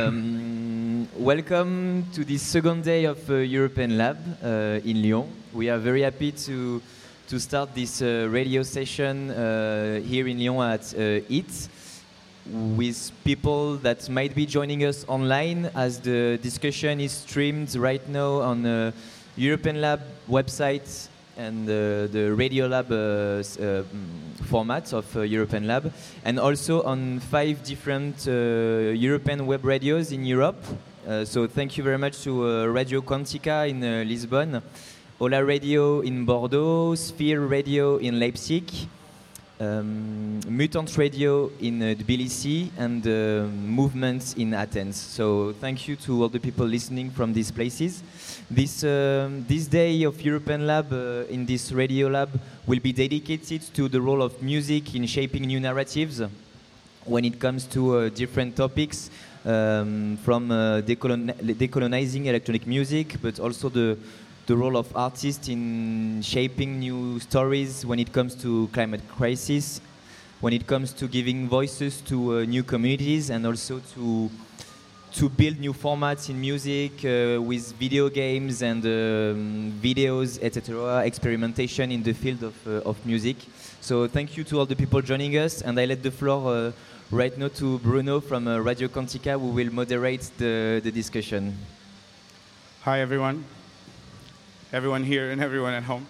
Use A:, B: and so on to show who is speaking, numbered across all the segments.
A: Um, welcome to this second day of uh, European Lab uh, in Lyon. We are very happy to, to start this uh, radio session uh, here in Lyon at uh, IT with people that might be joining us online as the discussion is streamed right now on the European Lab website and uh, the Radio Lab uh, s- uh, mm, format of uh, European Lab, and also on five different uh, European web radios in Europe. Uh, so thank you very much to Radio Quantica in Lisbon, Ola Radio in Bordeaux, Sphere Radio in Leipzig, um, Mutant Radio in uh, Tbilisi and uh, Movements in Athens. So thank you to all the people listening from these places. This, um, this day of European Lab uh, in this radio lab will be dedicated to the role of music in shaping new narratives when it comes to uh, different topics um, from uh, decolon- decolonizing electronic music, but also the, the role of artists in shaping new stories when it comes to climate crisis, when it comes to giving voices to uh, new communities, and also to to build new formats in music uh, with video games and um, videos, etc. Experimentation in the field of, uh, of music. So thank you to all the people joining us, and I let the floor uh, right now to Bruno from uh, Radio Quantica, who will moderate the, the discussion.
B: Hi, everyone. Everyone here and everyone at home.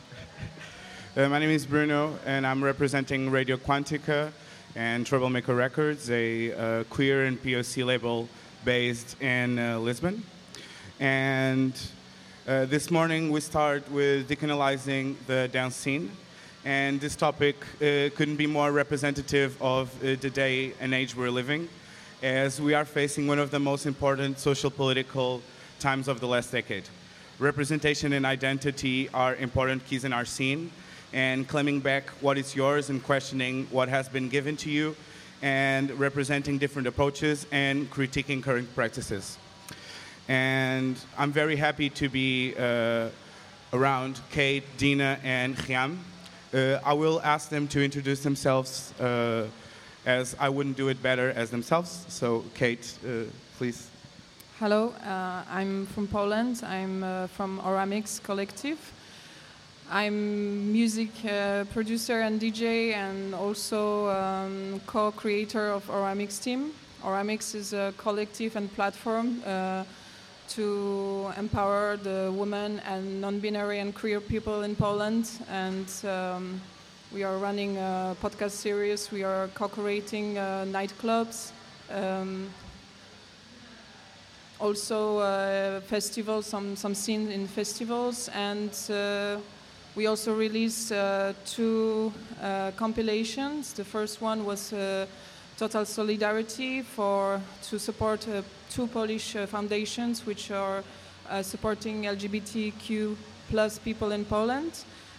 B: Uh, my name is Bruno, and I'm representing Radio Quantica and Troublemaker Records, a uh, queer and POC label based in uh, Lisbon. And uh, this morning we start with decolonizing the dance scene. And this topic uh, couldn't be more representative of the day and age we're living, as we are facing one of the most important social political times of the last decade. Representation and identity are important keys in our scene, and claiming back what is yours and questioning what has been given to you, and representing different approaches and critiquing current practices. And I'm very happy to be uh, around Kate, Dina, and Khyam. Uh, I will ask them to introduce themselves uh, as I wouldn't do it better as themselves. So, Kate, uh, please.
C: Hello, uh, I'm from Poland. I'm uh, from Oramics Collective. I'm music uh, producer and DJ, and also um, co-creator of Oramics team. Oramics is a collective and platform uh, to empower the women and non-binary and queer people in Poland. And um, we are running a podcast series. We are co-creating uh, nightclubs. Um, also uh, festivals, some some in festivals, and uh, we also released uh, two uh, compilations. The first one was uh, Total Solidarity for to support uh, two Polish uh, foundations which are uh, supporting LGBTQ plus people in Poland.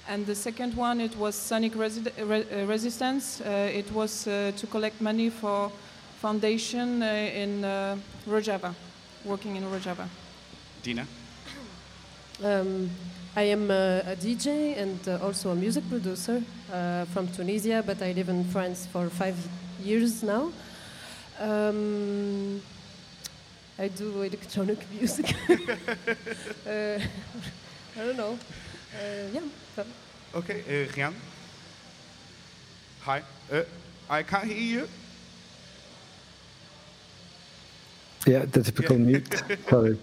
C: And the second one, it was Sonic Resi- Re- uh, Resistance. Uh, it was uh, to collect money for foundation uh, in uh, Rojava working in Rojava.
B: Dina.
D: Um, I am uh, a DJ and uh, also a music producer uh, from Tunisia, but I live in France for five years now. Um, I do electronic music. uh, I don't know. Uh, yeah.
B: Okay, uh, Khyam. Hi. Uh, I can't hear you.
E: Yeah, the typical mute. Sorry.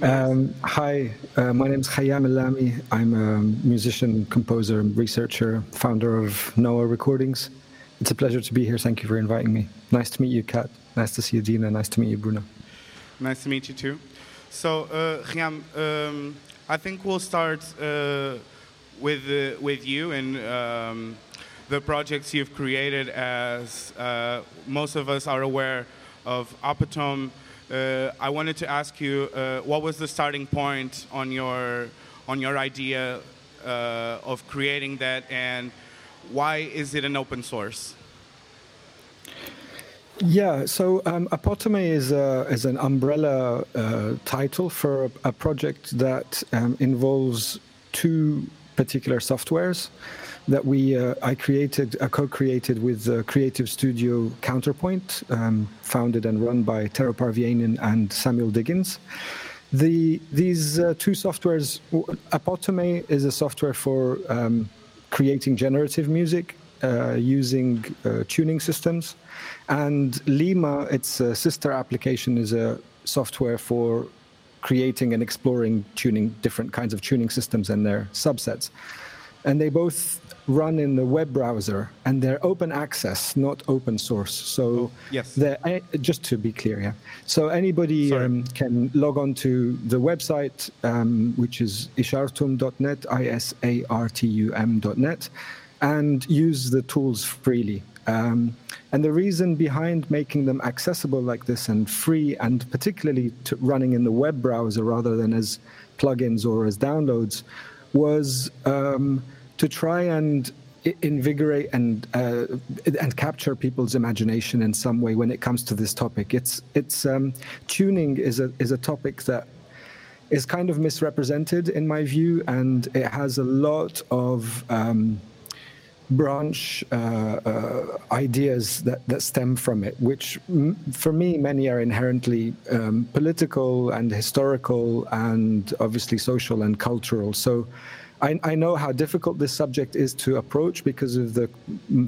E: Um, hi, uh, my name is Khyam Allami. I'm a musician, composer, researcher, founder of Nawa Recordings. It's a pleasure to be here. Thank you for inviting me. Nice to meet you, Kat. Nice to see you, Dina. Nice to meet you, Bruno.
B: Nice to meet you too. So, uh, um, I think we'll start uh, with uh, with you and um, the projects you've created. As uh, most of us are aware of Apotome, uh, I wanted to ask you uh, what was the starting point on your on your idea uh, of creating that, and why is it an open source?
E: Yeah, so um, Apotome is, a, is an umbrella uh, title for a, a project that um, involves two particular softwares. That we uh, I created, uh, co-created with the creative studio Counterpoint, um, founded and run by Tero Parviainen and Samuel Diggins. The, these uh, two softwares, Apotome is a software for um, creating generative music uh, using uh, tuning systems, and Leimma, its sister application, is a software for creating and exploring tuning different kinds of tuning systems and their subsets. And they both run in the web browser and they're open access, not open source. So
B: oh, yes,
E: eh, just to be clear, yeah. So anybody um, can log on to the website, um, which is isartum.net, I-S-A-R-T-U-M.net, and use the tools freely. Um, and the reason behind making them accessible like this and free, and particularly running in the web browser rather than as plugins or as downloads, was um, to try and invigorate and uh, and capture people's imagination in some way when it comes to this topic. It's it's um, tuning is a is a topic that is kind of misrepresented in my view, and it has a lot of um, branch uh, uh, ideas that, that stem from it, which m- for me, many are inherently um, political and historical and obviously social and cultural. So I, I, know how difficult this subject is to approach because of the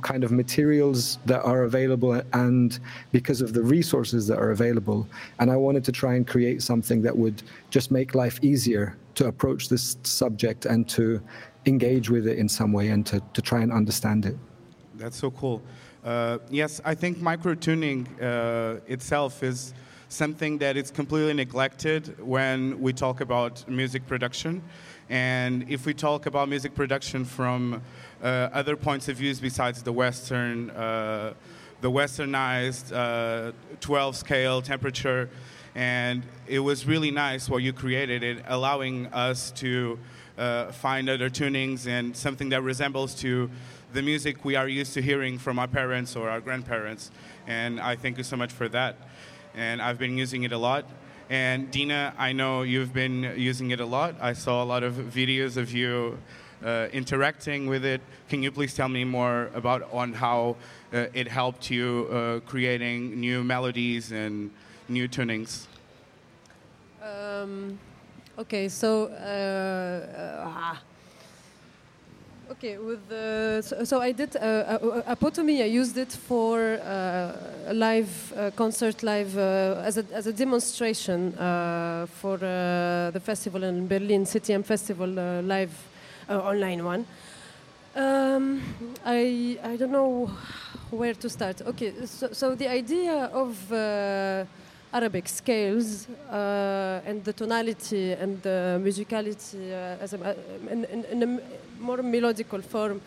E: kind of materials that are available and because of the resources that are available. And I wanted to try and create something that would just make life easier to approach this subject and to engage with it in some way and to, to try and understand it.
B: That's so cool. Uh, yes, I think micro tuning uh, itself is something that is completely neglected when we talk about music production. And if we talk about music production from uh, other points of views besides the Western, uh, the Westernized uh, 12 scale temperature, and it was really nice what you created it, allowing us to uh, find other tunings and something that resembles to the music we are used to hearing from our parents or our grandparents. And I thank you so much for that. And I've been using it a lot. And Dina, I know you've been using it a lot. I saw a lot of videos of you uh, interacting with it. Can you please tell me more about on how uh, it helped you uh, creating new melodies and new tunings?
D: Um, Okay, so uh, uh, okay with the so, so I did uh, Apotome. I used it for a live concert, live as a as a demonstration for the festival in Berlin, CTM Festival, live online one. Um, I I don't know where to start. Okay, so, so the idea of uh, Arabic scales uh, and the tonality and the musicality uh, as a, uh, in, in, in, a more melodical form.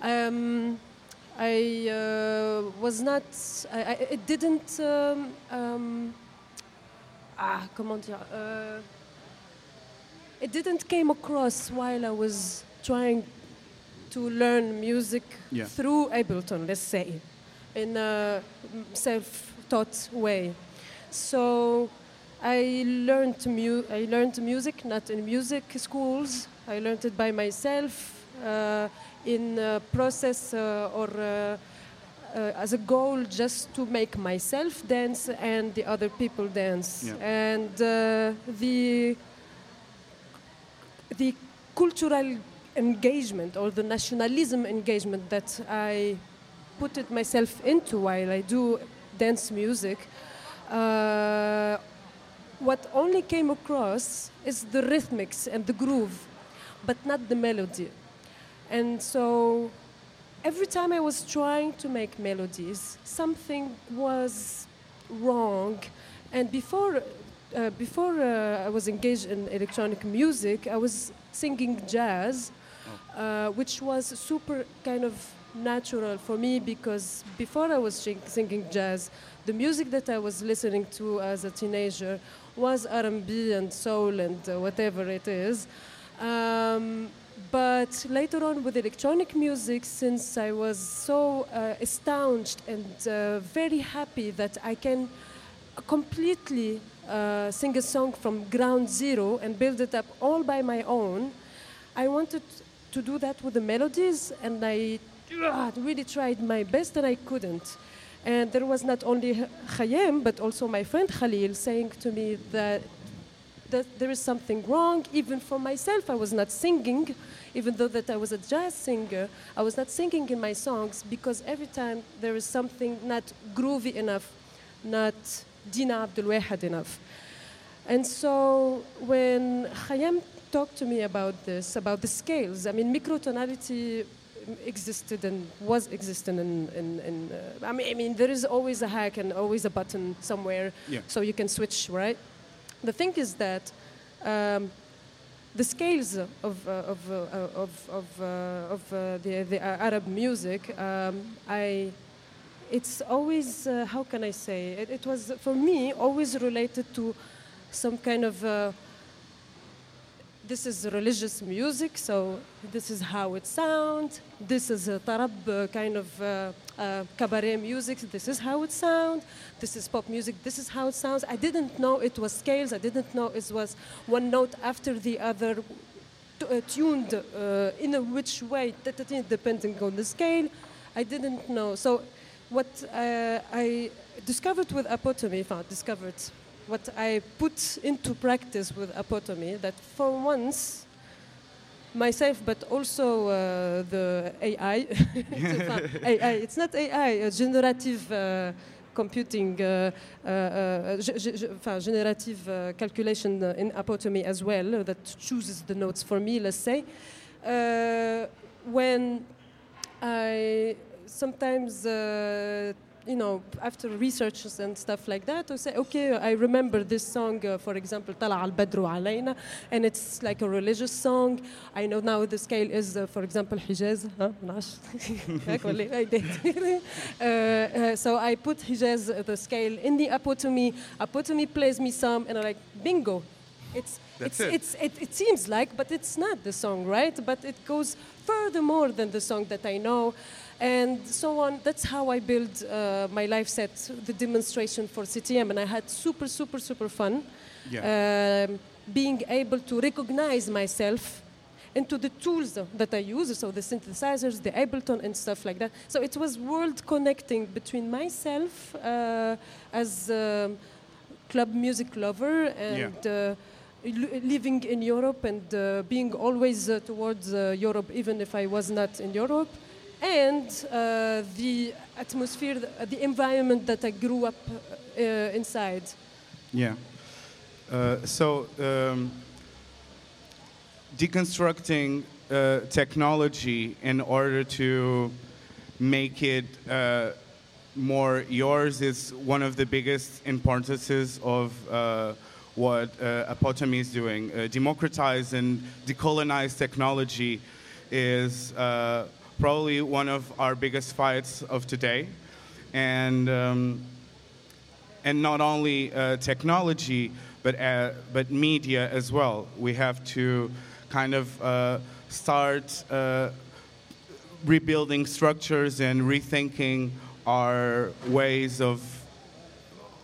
D: Um, I uh, was not. I, I, it didn't. Um, um, ah, comment dire? Uh, it didn't came across while I was trying to learn music yeah. through Ableton, let's say, in a self-taught way. So I learned, mu- I learned music not in music schools. I learned it by myself uh, in a process uh, or uh, uh as a goal just to make myself dance and the other people dance. Yeah. And uh, the the cultural engagement or the nationalism engagement that I put it myself into while I do dance music uh, what only came across is the rhythmics and the groove, but not the melody. And so every time I was trying to make melodies, something was wrong. And before, uh, before uh, I was engaged in electronic music, I was singing jazz, oh. uh, which was super kind of natural for me because before I was singing jazz, the music that I was listening to as a teenager was R&B and soul and uh, whatever it is. Um, but later on with electronic music, since I was so uh, astonished and uh, very happy that I can completely uh, sing a song from ground zero and build it up all by my own, I wanted to do that with the melodies, and I uh, really tried my best, and I couldn't. And there was not only Khyam, but also my friend Khalil saying to me that, that there is something wrong. Even for myself, I was not singing, even though that I was a jazz singer. I was not singing in my songs because every time there is something not groovy enough, not Deena Abdelwahed enough. And so when Khyam talked to me about this, about the scales, I mean, microtonality existed and was existing in, in, in uh, I, mean, I mean there is always a hack and always a button somewhere
B: Yeah.
D: so you can switch right the thing is that um, the scales of, uh, of, uh, of, of, uh, of uh, the, the Arab music, um, I, it's always, uh, how can I say, it, it was for me always related to some kind of uh, this is religious music, so this is how it sounds. This is a tarab uh, kind of uh, cabaret music. This is how it sounds. This is pop music. This is how it sounds. I didn't know it was scales. I didn't know it was one note after the other, uh, tuned uh, in a which way, depending on the scale. I didn't know. So, what uh, I discovered with Apotome, enfin, discovered what I put into practice with Apotome, that for once, myself, but also uh, the AI, AI, it's not AI, uh, generative uh, computing, uh, uh, generative uh, calculation in Apotome as well, that chooses the notes for me, let's say. Uh, when I sometimes, uh, you know, after researches and stuff like that, I say, okay, I remember this song, uh, for example, Tala al Badru Alayna, and it's like a religious song. I know now the scale is, uh, for example, Hijaz. Huh? Uh, uh, so I put Hijaz, uh, the scale, in the Apotome. Apotome plays me some, and I'm like, bingo. It's, it's,
B: it.
D: it's, it, it seems like, but it's not the song, right? But it goes further more than the song that I know. And so on. That's how I build uh, my live set, the demonstration for CTM. And I had super, super, super fun um, being able to recognize myself into the tools that I use, so the synthesizers, the Ableton, and stuff like that. So it was world connecting between myself uh, as a club music lover and uh, living in Europe and uh, being always uh, towards uh, Europe, even if I was not in Europe, and uh, the atmosphere, the, environment that I grew up uh, inside.
B: Yeah. Uh, so, um, deconstructing uh, technology in order to make it uh, more yours is one of the biggest importances of uh, what uh, is doing. Democratize and decolonize technology is probably one of our biggest fights of today. And um, and not only uh, technology, but uh, but media as well. We have to kind of uh, start uh, rebuilding structures and rethinking our ways of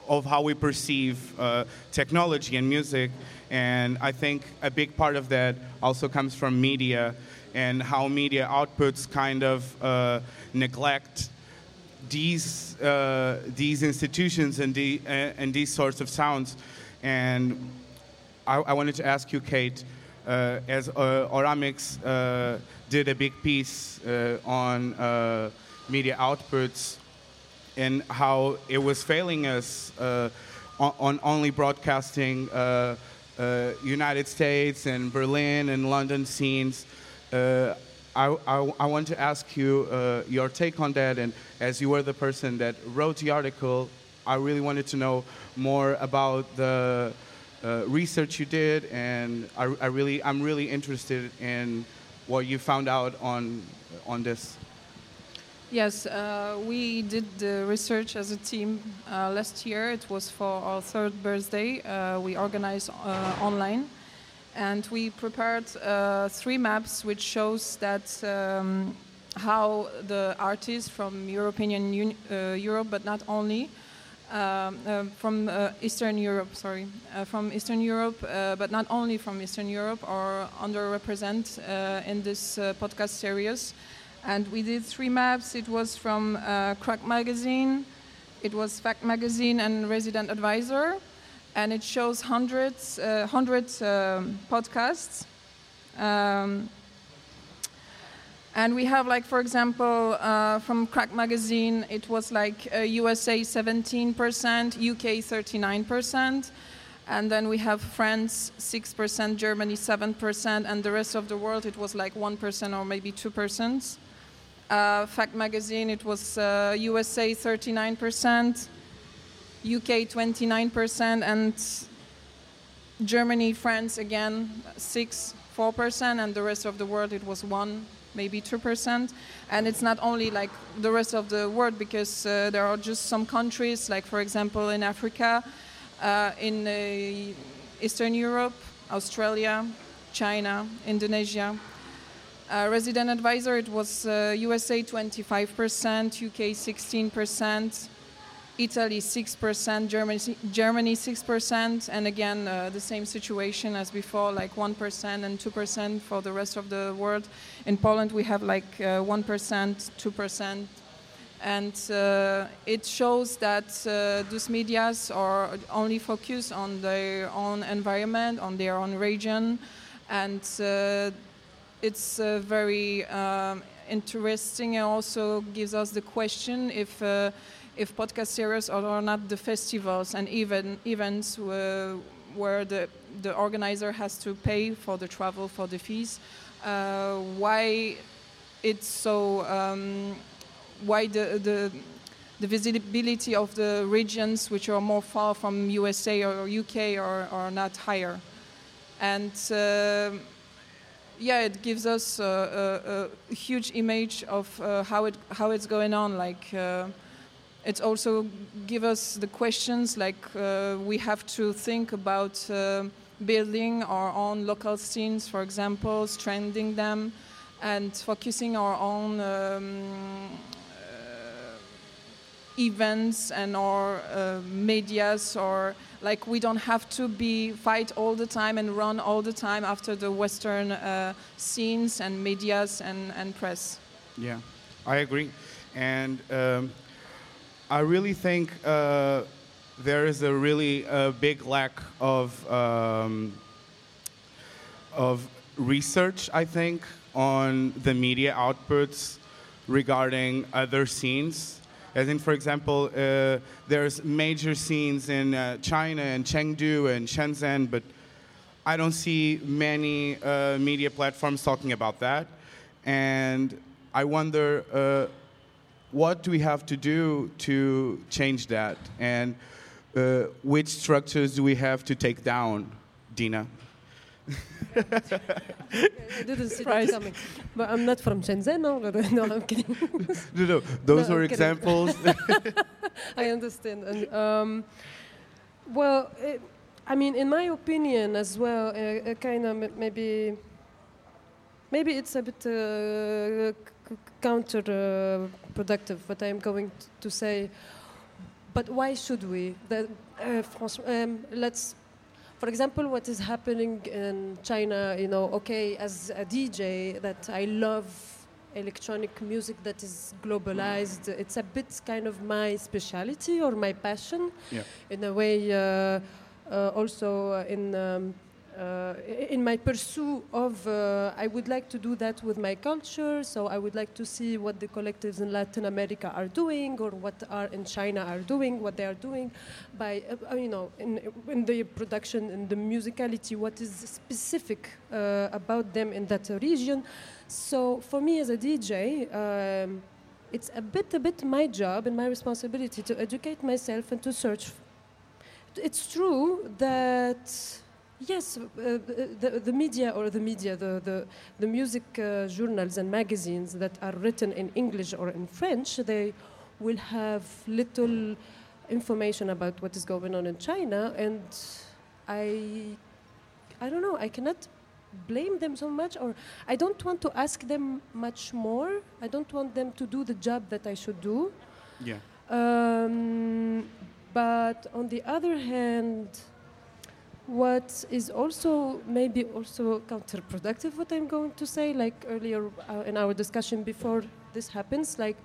B: of how we perceive uh, technology and music. And I think a big part of that also comes from media and how media outputs kind of uh, neglect these uh, these institutions and the uh, and these sorts of sounds. And I, I wanted to ask you, Kate, uh, as uh, Oramics uh, did a big piece on media outputs and how it was failing us on, on only broadcasting United States and Berlin and London scenes. Uh, I, I, I want to ask you uh, your take on that, and as you were the person that wrote the article, I really wanted to know more about the uh, research you did, and I, I really, I'm really interested in what you found out on, on this.
C: Yes, uh, we did the research as a team uh, last year. It was for our third birthday. Uh, we organized online, and we prepared uh, three maps, which shows that um, how the artists from European Uni- uh, Europe, but not only, Um, uh, from uh, Eastern Europe, sorry, uh, from Eastern Europe, uh, but not only from Eastern Europe, are underrepresented uh, in this uh, podcast series. And we did three maps. It was from Crack Magazine, it was Fact Magazine, and Resident Advisor, and it shows hundreds, hundreds um, podcasts. Um, and we have, like, for example, uh, from Crack Magazine, it was like uh, USA 17%, UK 39%. And then we have France 6%, Germany 7%, and the rest of the world it was like 1% or maybe 2%. Uh, Fact Magazine, it was USA uh, 39%, UK 29%, and Germany, France again 6, 4%, and the rest of the world it was 1 maybe 2%. And it's not only like the rest of the world because uh, there are just some countries, like for example in Africa, uh, in uh, Eastern Europe, Australia, China, Indonesia. Uh, resident advisor, it was USA uh, 25%, UK 16%, Italy 6%, Germany, Germany 6%, and again uh, the same situation as before, like 1% and 2% for the rest of the world. In Poland we have like uh, 1%, 2%, and uh, it shows that uh, those medias are only focused on their own environment, on their own region, and uh, it's uh, very um, interesting and also gives us the question if if podcast series are not the festivals and even events where the, the organizer has to pay for the travel, for the fees, uh, why it's so, um, why the, the, the visibility of the regions which are more far from USA or UK are, are not higher. And uh, yeah, it gives us a, a, a huge image of uh, how, it, how it's going on. Like, uh, it also gives us the questions like uh, we have to think about uh, building our own local scenes, for example, strengthening them, and focusing our own um, uh, events and our uh, medias or like we don't have to be fight all the time and run all the time after the western uh, scenes and medias and, and press.
B: Yeah i agree. And um, I really think uh, there is a really uh, big lack of um, of research. I think on the media outputs regarding other scenes. I think, for example, uh, there's major scenes in uh, China and Chengdu and Shenzhen, but I don't see many uh, media platforms talking about that. And I wonder uh, what do we have to do to change that? And uh, which structures do we have to take down, Dina?
D: I didn't see that coming. But I'm not from Shenzhen, no? no, I'm kidding.
B: no, no, those no, are examples.
D: I understand. And, um, well, it, I mean, in my opinion as well, a, a kind of maybe, maybe it's a bit uh, counterproductive what I'm going to say. But why should we? The, uh, um, let's, for example, what is happening in China. You know, okay, as a DJ, that I love electronic music that is globalized. It's a bit kind of my specialty or my passion, yeah. in a way. Uh, uh, also in um, uh, in my pursuit of, uh, I would like to do that with my culture. So I would like to see what the collectives in Latin America are doing, or what are in China are doing, what they are doing, by uh, you know, in, in the production and the musicality, what is specific uh, about them in that region. So for me as a DJ. Um, it's a bit, a bit my job and my responsibility to educate myself and to search. It's true that Yes, uh, the, the media or the media, the, the, the music uh, journals and magazines that are written in English or in French, they will have little information about what is going on in China. And I, I don't know, I cannot blame them so much, or I don't want to ask them much more. I don't want them to do the job that I should do.
B: Yeah.
D: Um, But on the other hand, what is also maybe also counterproductive, what I'm going to say, like earlier uh, in our discussion before this happens, like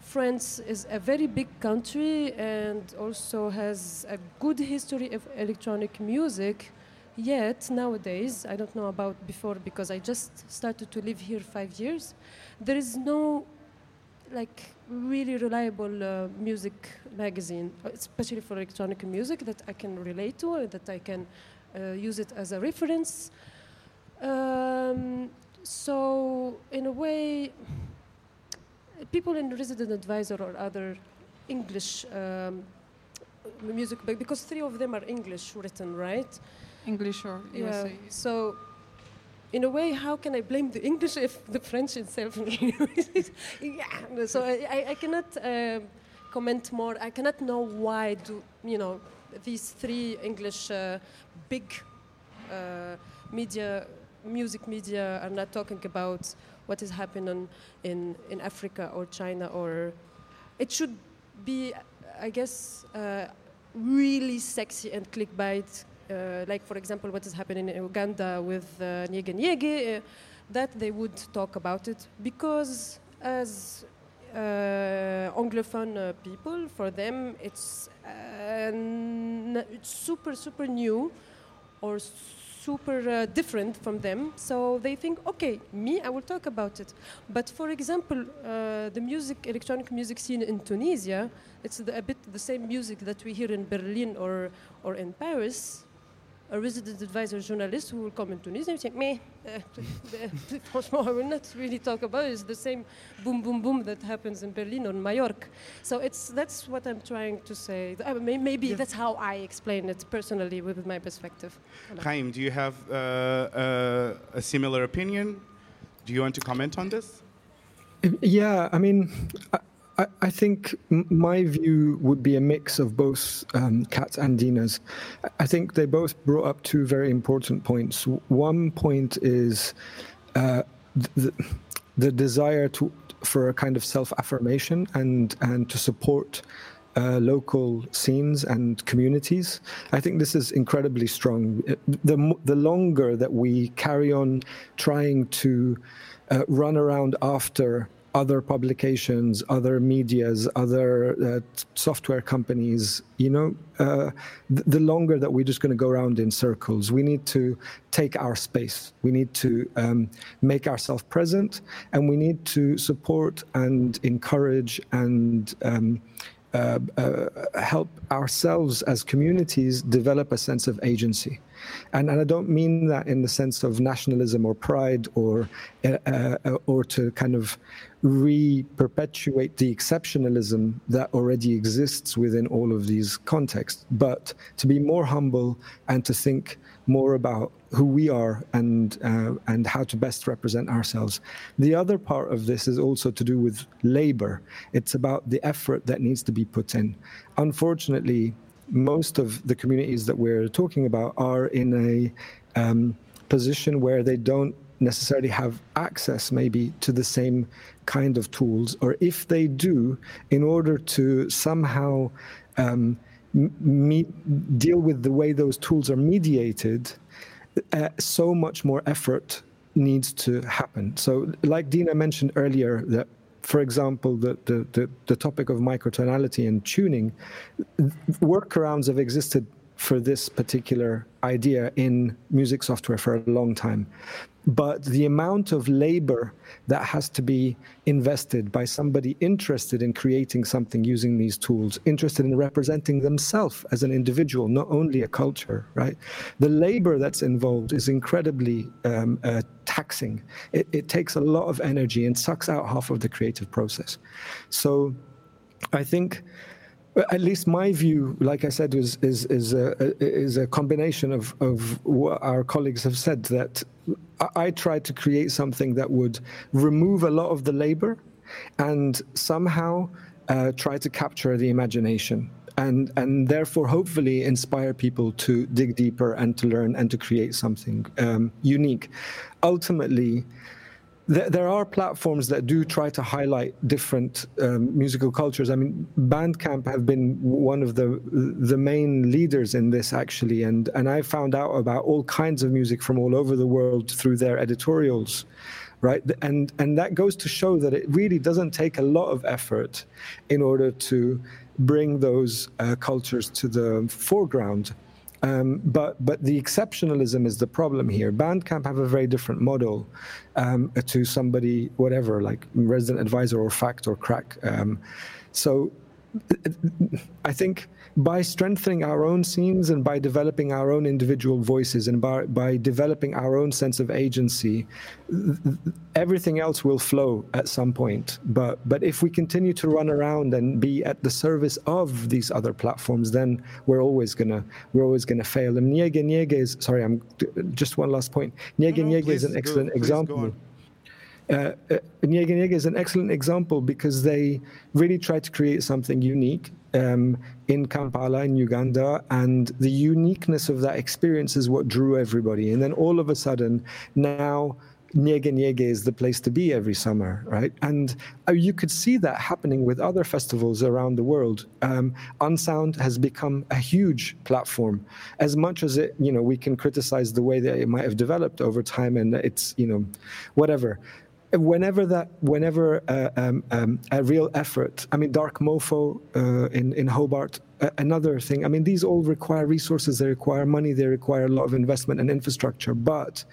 D: France is a very big country and also has a good history of electronic music. Yet nowadays, I don't know about before because I just started to live here five years. There is no like really reliable uh, music magazine, especially for electronic music that I can relate to, and that I can uh, use it as a reference. Um, so in a way, people in resident advisor or other English um, music, because three of them are English written, right?
C: English or
D: yeah. So in a way, how can I blame the English if the French itself? yeah. So I, I cannot uh, comment more. I cannot know why do you know these three English uh, big uh, media, music media, are not talking about what is happening in in Africa or China or it should be, I guess, uh, really sexy and clickbait like for example what is happening in Uganda with uh, Nyege Nyege, uh, that they would talk about it because as uh, Anglophone uh, people, for them it's, uh, it's super, super new or super uh, different from them. So they think, okay, me, I will talk about it. But for example, the music, electronic music scene in Tunisia, it's the, a bit the same music that we hear in Berlin or, or in Paris a resident advisor journalist who will come in Tunisia and say, me, franchement, I will not really talk about it. It's the same boom, boom, boom that happens in Berlin or in Mallorca. So it's, that's what I'm trying to say. I mean, maybe yeah. that's how I explain it personally with my perspective.
B: Khyam, do you have uh, uh, a similar opinion? Do you want to comment on this?
E: Yeah, I mean, I, I think my view would be a mix of both um, Kat and Dina's. I think they both brought up two very important points. One point is uh, the, the desire to for a kind of self-affirmation and and to support uh, local scenes and communities. I think this is incredibly strong. The the longer that we carry on trying to uh, run around after other publications, other medias, other uh, software companies, you know, uh, th- the longer that we're just going to go around in circles, we need to take our space. We need to um, make ourselves present, and we need to support and encourage and um, uh, uh, help ourselves as communities develop a sense of agency. And, and I don't mean that in the sense of nationalism or pride or, uh, uh or to kind of re-perpetuate the exceptionalism that already exists within all of these contexts, but to be more humble and to think more about who we are and uh, and how to best represent ourselves. The other part of this is also to do with labor. It's about the effort that needs to be put in. Unfortunately, most of the communities that we're talking about are in a um, position where they don't necessarily have access maybe to the same kind of tools or if they do in order to somehow um, deal with the way those tools are mediated uh, so much more effort needs to happen. So like dina mentioned earlier that for example, the, the, the, the, topic of microtonality and tuning, workarounds have existed for this particular idea in music software for a long time but the amount of labor that has to be invested by somebody interested in creating something using these tools, interested in representing themselves as an individual, not only a culture, right? The labor that's involved is incredibly um, uh, taxing. It, it takes a lot of energy and sucks out half of the creative process. So I think at least my view, like I said, is is is a, is a combination of of what our colleagues have said. That I tried to create something that would remove a lot of the labor, and somehow uh, try to capture the imagination, and and therefore hopefully inspire people to dig deeper and to learn and to create something um, unique. Ultimately there, are platforms that do try to highlight different um, musical cultures. I mean, Bandcamp have been one of the the main leaders in this actually, and and I found out about all kinds of music from all over the world through their editorials, right? And and that goes to show that it really doesn't take a lot of effort in order to bring those uh, cultures to the foreground. Um, but but the exceptionalism is the problem here. Bandcamp have a very different model um, to somebody whatever like resident advisor or fact or crack. Um, so I think by strengthening our own scenes and by developing our own individual voices and by, by developing our own sense of agency, everything else will flow at some point. But but if we continue to run around and be at the service of these other platforms, then we're always gonna we're always gonna fail. And Nyege Nyege is sorry, I'm just one last point. Nyege no, no, Nyege is an excellent go, example. Uh, uh, Nyege Nyege is an excellent example because they really try to create something unique um, in Kampala, in Uganda, and the uniqueness of that experience is what drew everybody. And then all of a sudden, now Nyege Nyege is the place to be every summer, right? And uh, you could see that happening with other festivals around the world. Um, Unsound has become a huge platform. As much as it, you know, we can criticize the way that it might have developed over time, and it's, you know, whatever whenever that whenever uh, um, um, a real effort i mean dark mofo uh, in in hobart uh, another thing i mean these all require resources they require money they require a lot of investment and infrastructure but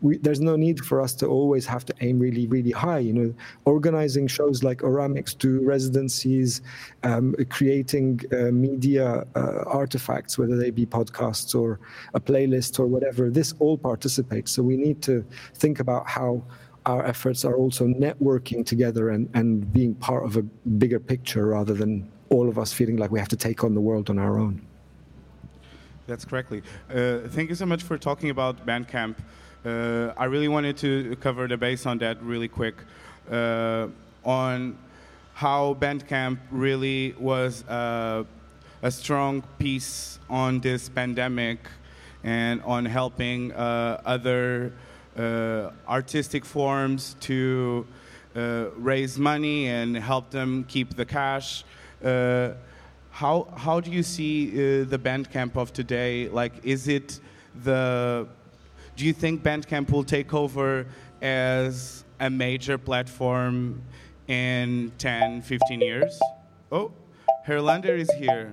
E: we, there's no need for us to always have to aim really, really high. You know, organizing shows like Oramics, do residencies, um, creating uh, media uh, artifacts, whether they be podcasts or a playlist or whatever. This all participates. So we need to think about how our efforts are also networking together and, and being part of a bigger picture rather than all of us feeling like we have to take on the world on our own.
B: That's correctly. Uh, thank you so much for talking about Bandcamp. Uh, I really wanted to cover the base on that really quick uh, on how Bandcamp really was uh, a strong piece on this pandemic and on helping uh, other artistic forms to uh, raise money and help them keep the cash. Uh, how how do you see the Bandcamp of today? Like, is it the do you think Bandcamp will take over as a major platform in 10, 15 years? Oh, Herlander is here.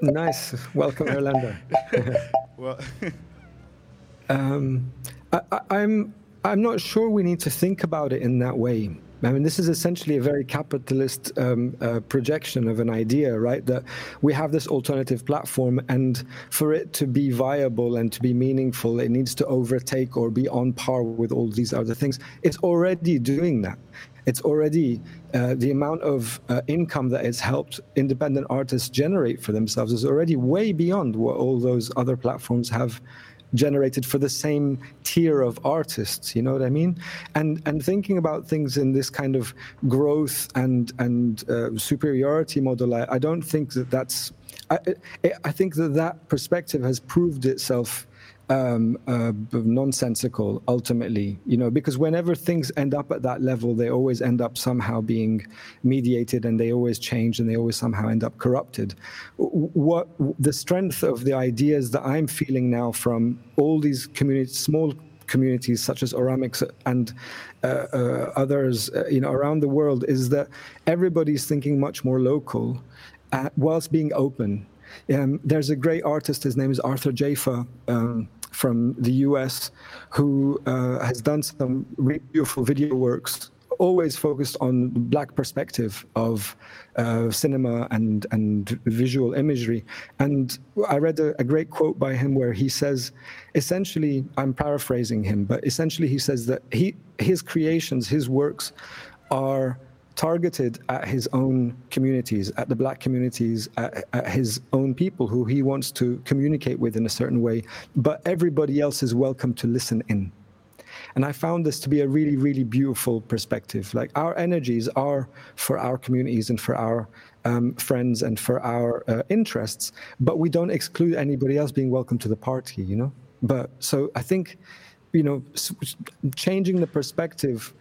E: Nice. Welcome, Herlander. well, um, I, I'm I'm not sure we need to think about it in that way. I mean, this is essentially a very capitalist um, uh, projection of an idea, right? That we have this alternative platform, and for it to be viable and to be meaningful, it needs to overtake or be on par with all these other things. It's already doing that. It's already uh, the amount of uh, income that it's helped independent artists generate for themselves is already way beyond what all those other platforms have generated for the same tier of artists you know what i mean? And and thinking about things in this kind of growth and and uh, superiority model I, I, don't think that that's I, I think that that perspective has proved itself um, uh, nonsensical ultimately you know because whenever things end up at that level they always end up somehow being mediated and they always change and they always somehow end up corrupted. What the strength of the ideas that i'm feeling now from all these communities small communities such as Oramics and uh, uh, others uh, you know around the world is that everybody's thinking much more local uh, whilst being open um, there's a great artist, his name is Arthur Jafa um, from the US, who uh, has done some really beautiful video works, always focused on the black perspective of uh, cinema and, and visual imagery. And I read a, a great quote by him where he says, essentially, I'm paraphrasing him, but essentially he says that he, his creations, his works are targeted at his own communities, at the black communities, at, at, his own people who he wants to communicate with in a certain way, but everybody else is welcome to listen in. And I found this to be a really, really beautiful perspective. Like our energies are for our communities and for our um, friends and for our uh, interests, but we don't exclude anybody else being welcome to the party, you know? But so I think you know, changing the perspective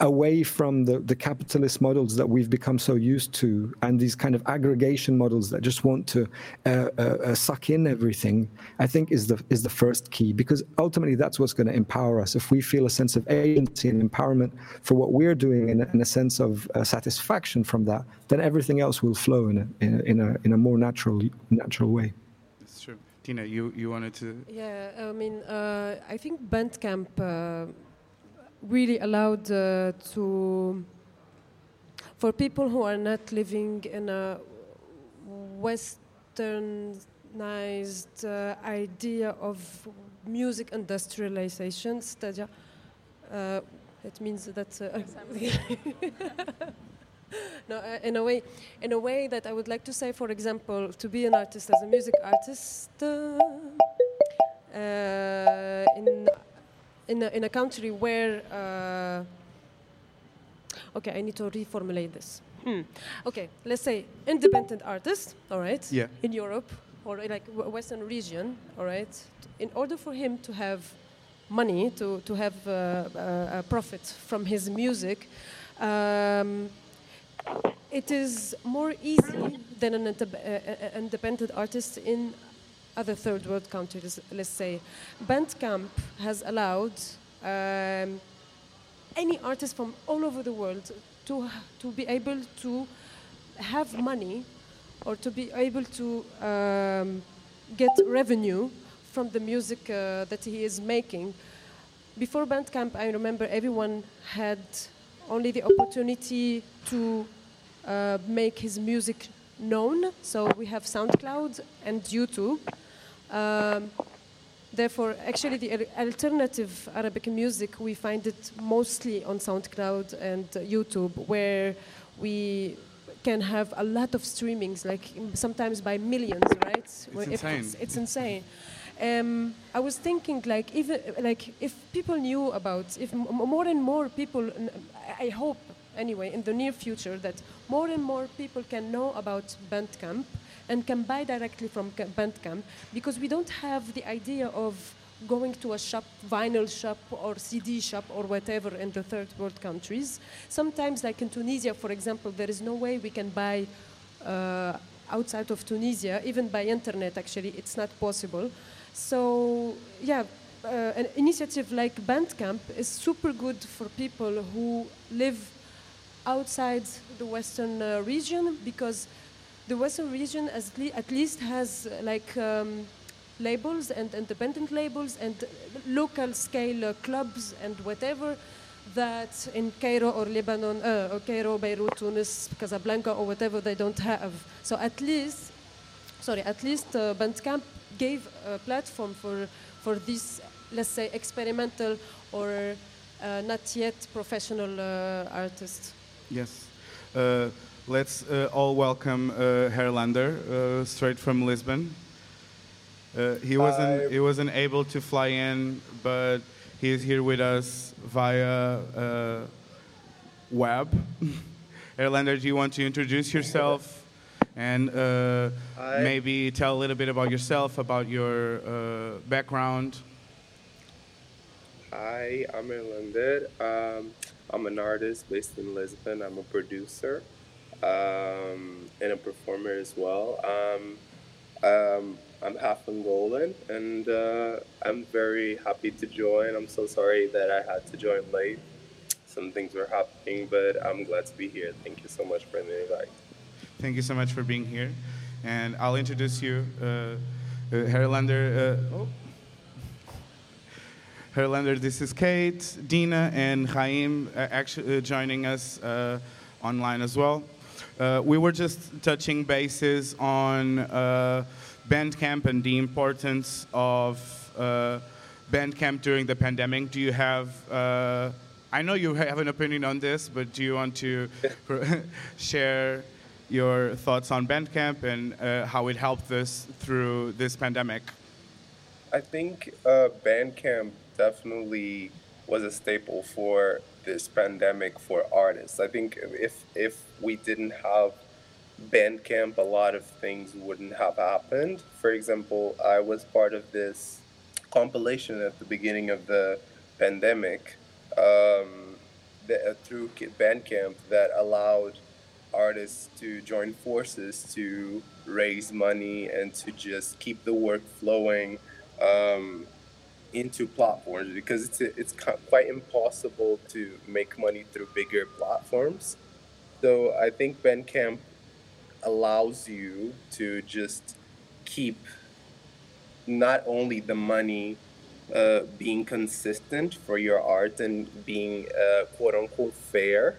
E: away from the, the capitalist models that we've become so used to and these kind of aggregation models that just want to uh, uh, uh, suck in everything i think is the is the first key because ultimately that's what's going to empower us. If we feel a sense of agency and empowerment for what we're doing and, and a sense of uh, satisfaction from that then everything else will flow in a, in a, in a, in a more natural natural way.
B: That's true. Tina you you wanted to
D: yeah i mean uh, i think bandcamp uh, really allowed uh, to for people who are not living in a westernized uh, idea of music industrialization, c'est-à-dire uh, it means that uh, no, uh, in a way, in a way that I would like to say, for example, to be an artist as a music artist uh, in in a, in a country where uh, okay i need to reformulate this hmm. okay let's say independent artist all right
B: yeah.
D: in europe or in like western region all right in order for him to have money to, to have uh, uh, a profit from his music um, it is more easy than an uh, uh, independent artist in other third world countries, let's say, Bandcamp has allowed um, any artist from all over the world to, to be able to have money or to be able to um, get revenue from the music uh, that he is making. Before Bandcamp, I remember everyone had only the opportunity to uh, make his music known. So we have SoundCloud and YouTube. Um, therefore, actually, the alternative Arabic music, we find it mostly on SoundCloud and uh, YouTube, where we can have a lot of streamings, like sometimes by millions, right?
B: It's insane.
D: It's, it's insane. Um, I was thinking, like, even like if people knew about, if more and more people, I hope anyway, in the near future, that more and more people can know about Bandcamp and can buy directly from Bandcamp because we don't have the idea of going to a shop, vinyl shop or CD shop or whatever in the third world countries. Sometimes, like in Tunisia, for example, there is no way we can buy uh, outside of Tunisia, even by internet, actually, it's not possible. So, yeah, uh, an initiative like Bandcamp is super good for people who live outside the Western uh, region because the Western region le at least has uh, like um, labels and independent labels and local scale uh, clubs and whatever that in Cairo or Lebanon, uh, or Cairo, Beirut, Tunis, Casablanca, or whatever they don't have. So at least, sorry, at least uh, Bandcamp gave a platform for for these, let's say, experimental or uh, not yet professional uh, artists.
B: Yes. Let's uh, all welcome uh, Herlander, uh, straight from Lisbon. Uh, he wasn't he wasn't able to fly in, but he is here with us via uh, web. Herlander, do you want to introduce yourself and uh, maybe tell a little bit about yourself, about your uh, background?
F: Hi, I'm Herlander. Um, I'm an artist based in Lisbon. I'm a producer um, and a performer as well. Um, um, I'm half Angolan, and uh, I'm very happy to join. I'm so sorry that I had to join late. Some things were happening, but I'm glad to be here. Thank you so much for the invite.
B: Thank you so much for being here. And I'll introduce you, uh, uh, Herlander. Uh, oh. Herlander, this is Kate, Deena, and Khyam uh, actually uh, joining us online as well. Uh, we were just touching bases on uh, Bandcamp and the importance of uh, Bandcamp during the pandemic. Do you have, uh, I know you have an opinion on this, but do you want to share your thoughts on Bandcamp and uh, how it helped us through this pandemic?
F: I think uh, Bandcamp definitely was a staple for this pandemic for artists. I think if if we didn't have Bandcamp, a lot of things wouldn't have happened. For example, I was part of this compilation at the beginning of the pandemic um, the, uh, through Bandcamp that allowed artists to join forces to raise money and to just keep the work flowing um, into platforms because it's it's quite impossible to make money through bigger platforms. So I think Bandcamp allows you to just keep not only the money uh, being consistent for your art and being uh, quote unquote fair,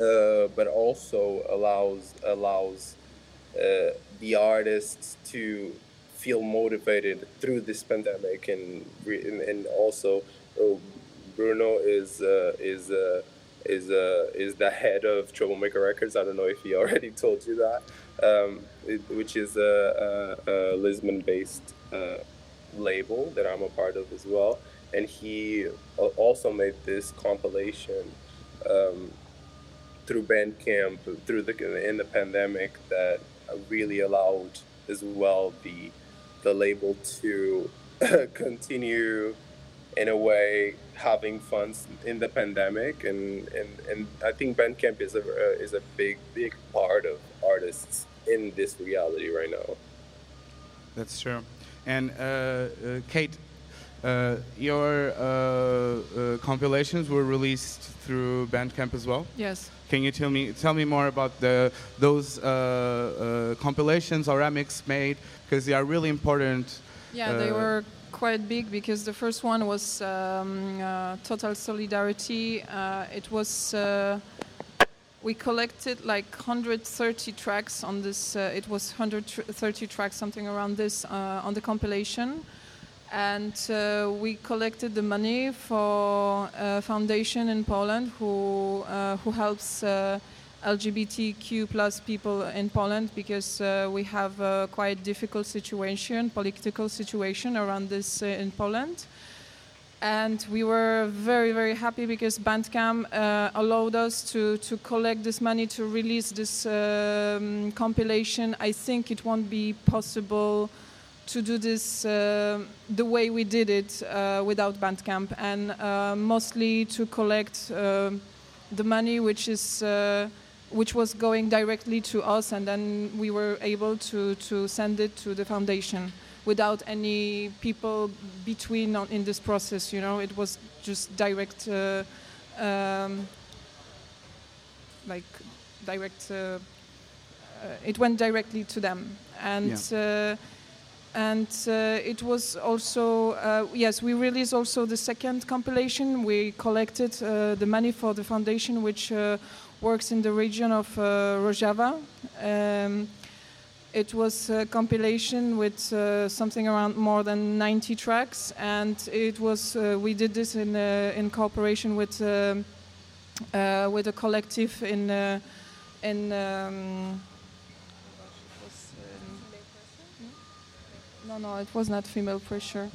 F: uh, but also allows allows uh, the artists to feel motivated through this pandemic and and, and also oh, Bruno is uh, is uh, is uh, is the head of Troublemaker Records. I don't know if he already told you that, um, it, which is a, a, a Lisbon-based uh, label that I'm a part of as well. And he also made this compilation um, through Bandcamp through the in the pandemic that really allowed as well the the label to continue in a way having fun in the pandemic and, and, and I think Bandcamp is a uh, is a big big part of artists in this reality right now.
B: That's true. And uh, uh, Kate, uh, your uh, uh, compilations were released through Bandcamp as well.
C: Yes.
B: Can you tell me tell me more about the those uh, compilations or remix made because they are really important.
C: Yeah, they were quite big because the first one was um, Total Solidarity. it was we collected like 130 tracks on this. Uh, it was 130 tracks, something around this, uh, on the compilation, and uh, we collected the money for a foundation in Poland who uh, who helps uh, LGBTQ plus people in Poland because uh, we have a quite difficult situation, political situation around this in Poland and we were very very happy because Bandcamp uh, allowed us to to collect this money to release this um, compilation. I think it won't be possible to do this uh, the way we did it uh, without Bandcamp, and uh, mostly to collect uh, the money which is. Which was going directly to us, and then we were able to, to send it to the foundation without any people between on, in this process. You know, it was just direct, uh, um, like direct. Uh, uh, it went directly to them, and. Yeah. Uh, and uh, it was also uh, yes we released also the second compilation we collected the money for the foundation which works in the region of Rojava um, it was a compilation with uh, something around more than 90 tracks, and it was uh, we did this in uh, in cooperation with uh, uh, with a collective in in. Um, no, no, it was not female pressure.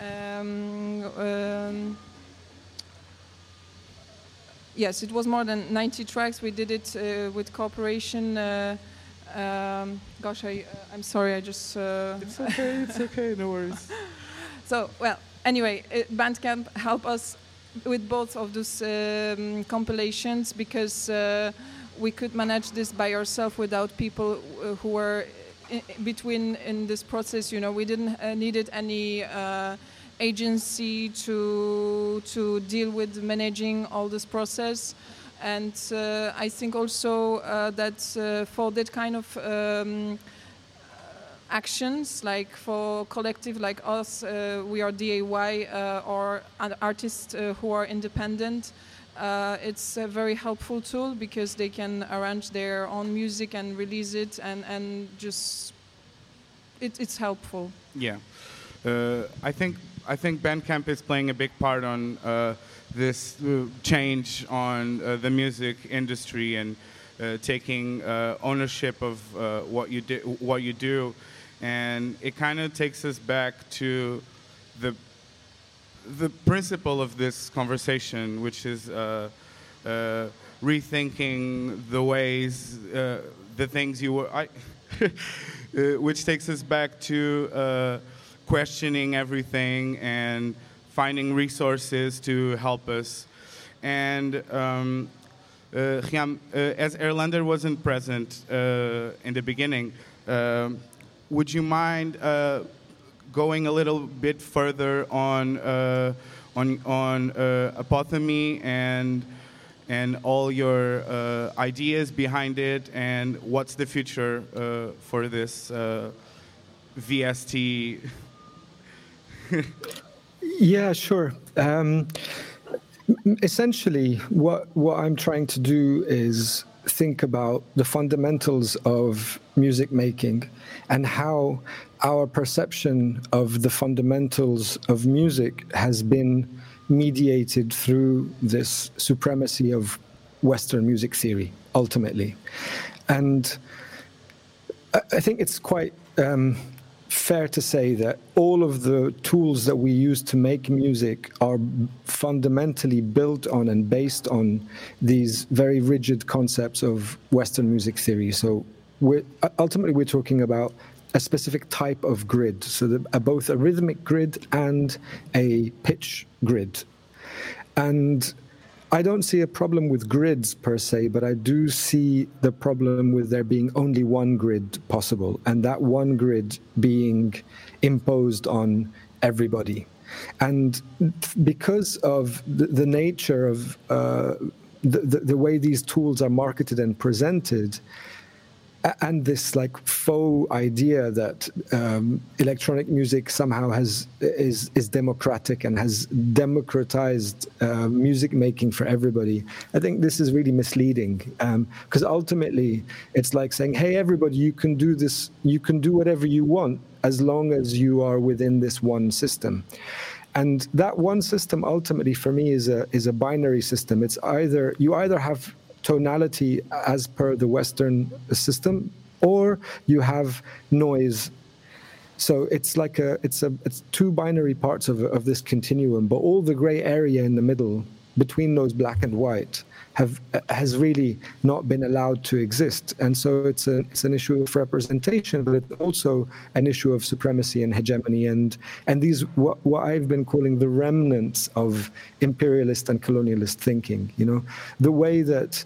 C: Um, um, yes, it was more than 90 tracks. We did it with cooperation. Um, gosh, I, uh, I'm sorry, I just. Uh
B: it's okay, it's okay, no worries.
C: so, well, anyway, it, Bandcamp helped us with both of those um, compilations because uh, we could manage this by ourselves without people uh, who were in between in this process. You know, we didn't uh, needed any uh, agency to to deal with managing all this process. And uh, I think also uh, that uh, for that kind of um, actions, like for collective like us, uh, we are DIY uh, or artists uh, who are independent. it's a very helpful tool because they can arrange their own music and release it, and and just it, it's helpful.
B: Yeah, I think I think Bandcamp is playing a big part on this uh, change on uh, the music industry and uh, taking ownership of what you do, what you do, and it kind of takes us back to the the principle of this conversation, which is uh, uh, rethinking the ways, uh, the things you were, I, which takes us back to questioning everything and finding resources to help us. And um, uh, Khyam, uh, as Herlander wasn't present uh, in the beginning, um, would you mind uh, going a little bit further on uh, on on uh, Apotome and and all your ideas behind it, and what's the future for this VST?
E: yeah, sure. Um, essentially, what what I'm trying to do is think about the fundamentals of music making and how our perception of the fundamentals of music has been mediated through this supremacy of Western music theory, ultimately. And I think it's quite um, fair to say that all of the tools that we use to make music are fundamentally built on and based on these very rigid concepts of Western music theory. So we're, ultimately, we're talking about a specific type of grid, so the, both a rhythmic grid and a pitch grid. And I don't see a problem with grids per se, but I do see the problem with there being only one grid possible, and that one grid being imposed on everybody. And because of the, the nature of uh, the, the, the way these tools are marketed and presented, and this like faux idea that um, electronic music somehow has is is democratic and has democratized uh, music making for everybody. I think this is really misleading because um, ultimately it's like saying, "Hey, everybody, you can do this. You can do whatever you want as long as you are within this one system." And that one system ultimately for me is a is a binary system. It's either you either have tonality as per the Western system, or you have noise. So it's like a it's a it's two binary parts of of this continuum, but all the gray area in the middle between those black and white have has really not been allowed to exist. And so it's a it's an issue of representation, but it's also an issue of supremacy and hegemony. And and these what, what I've been calling the remnants of imperialist and colonialist thinking. You know, the way that